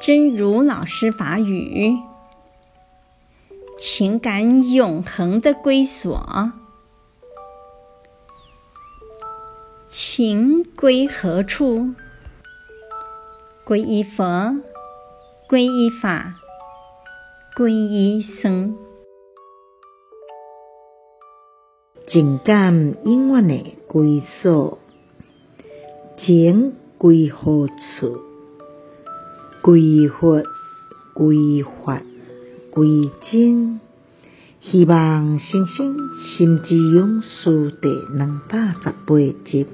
真如老师法语，情感永恒的归所，情归何处？归依佛，归依法，归依僧。情感永远的归所，情归何处？归佛，归法，归僧。希望星星心之勇士第两百十八集。